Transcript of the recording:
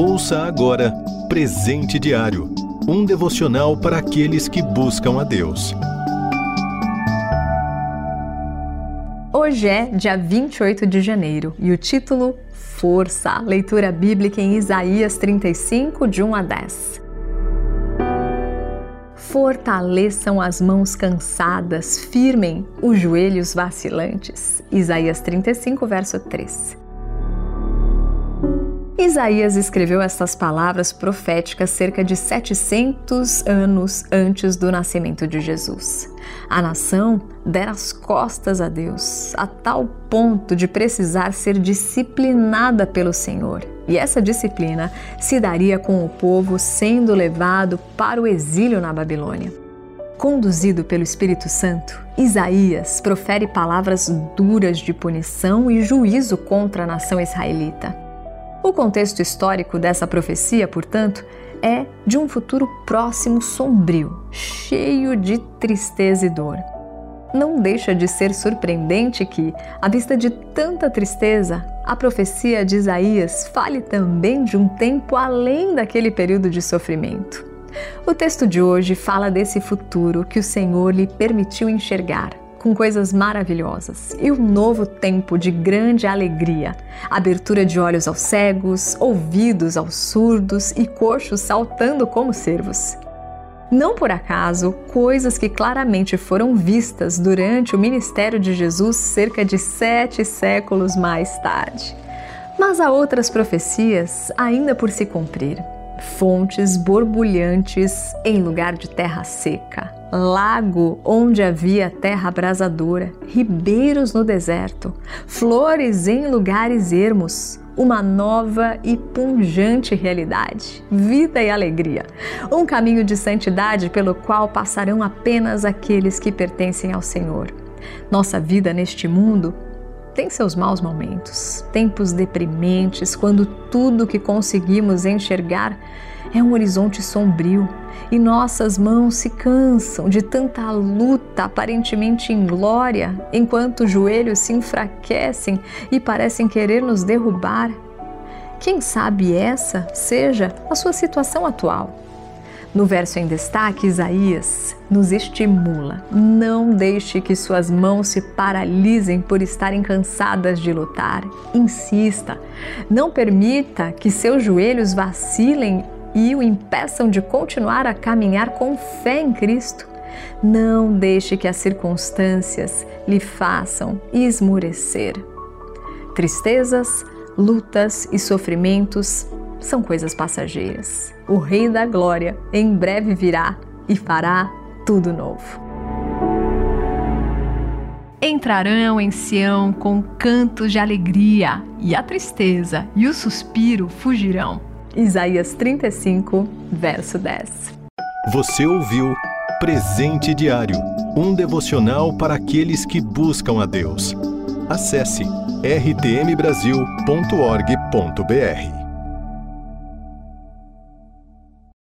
Ouça agora Presente Diário um devocional para aqueles que buscam a Deus. Hoje é dia 28 de janeiro e o título Força, leitura bíblica em Isaías 35, de 1 a 10. Fortaleçam as mãos cansadas, firmem os joelhos vacilantes. Isaías 35, verso 3. Isaías escreveu estas palavras proféticas cerca de 700 anos antes do nascimento de Jesus. A nação dera as costas a Deus, a tal ponto de precisar ser disciplinada pelo Senhor. E essa disciplina se daria com o povo sendo levado para o exílio na Babilônia. Conduzido pelo Espírito Santo, Isaías profere palavras duras de punição e juízo contra a nação israelita. O contexto histórico dessa profecia, portanto, é de um futuro próximo sombrio, cheio de tristeza e dor. Não deixa de ser surpreendente que, à vista de tanta tristeza, a profecia de Isaías fale também de um tempo além daquele período de sofrimento. O texto de hoje fala desse futuro que o Senhor lhe permitiu enxergar com coisas maravilhosas e um novo tempo de grande alegria, abertura de olhos aos cegos, ouvidos aos surdos e coxos saltando como cervos. Não por acaso, coisas que claramente foram vistas durante o ministério de Jesus cerca de sete séculos mais tarde. Mas há outras profecias ainda por se cumprir fontes borbulhantes em lugar de terra seca, lago onde havia terra abrasadora, ribeiros no deserto, flores em lugares ermos, uma nova e pungente realidade, vida e alegria, um caminho de santidade pelo qual passarão apenas aqueles que pertencem ao Senhor. Nossa vida neste mundo tem seus maus momentos, tempos deprimentes, quando tudo que conseguimos enxergar é um horizonte sombrio e nossas mãos se cansam de tanta luta aparentemente inglória, enquanto os joelhos se enfraquecem e parecem querer nos derrubar. Quem sabe essa seja a sua situação atual? No verso em destaque, Isaías nos estimula: não deixe que suas mãos se paralisem por estarem cansadas de lutar. Insista, não permita que seus joelhos vacilem e o impeçam de continuar a caminhar com fé em Cristo. Não deixe que as circunstâncias lhe façam esmurecer. Tristezas, lutas e sofrimentos são coisas passageiras. O Rei da Glória em breve virá e fará tudo novo. Entrarão em Sião com cantos de alegria, e a tristeza e o suspiro fugirão. Isaías 35, verso 10. Você ouviu Presente Diário um devocional para aqueles que buscam a Deus. Acesse rtmbrasil.org.br.